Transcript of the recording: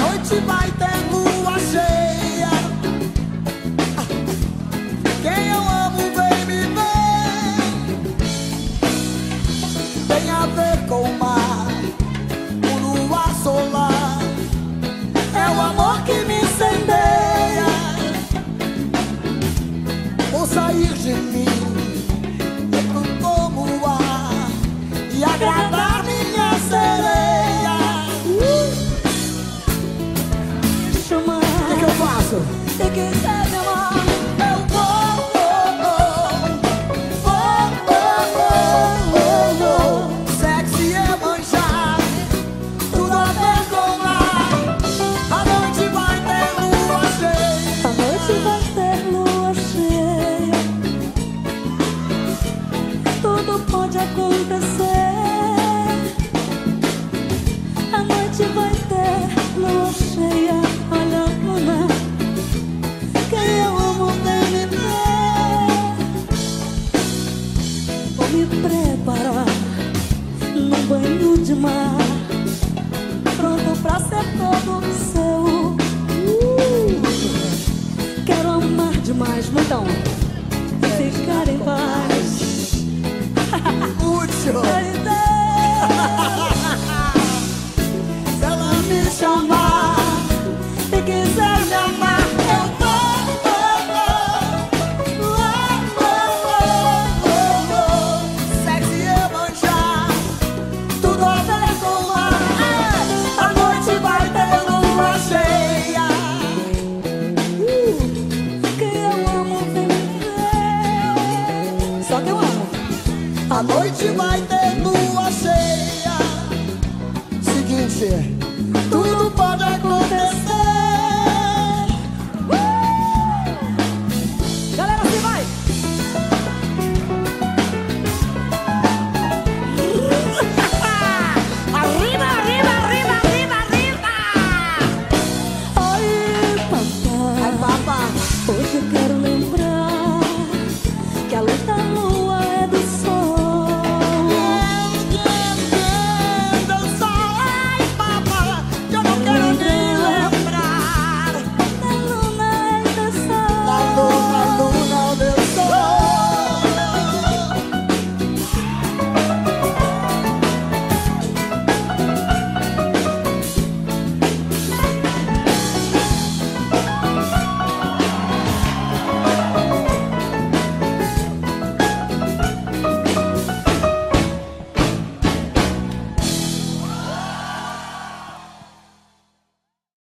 noite vai ter lua cheia. Quem eu amo vem me ver. Tem a ver com o mar, o luar solar. É o amor que me incendeia. Vou sair de mim Útil. Se ela me chamar, se quiser me A noite vai ter lua cheia. Seguinte, tudo pode acontecer. Galera, se vai! Arriba, arriba, arriba, arriba, arriba! Oi, papai. Ai, papá, Hoje eu quero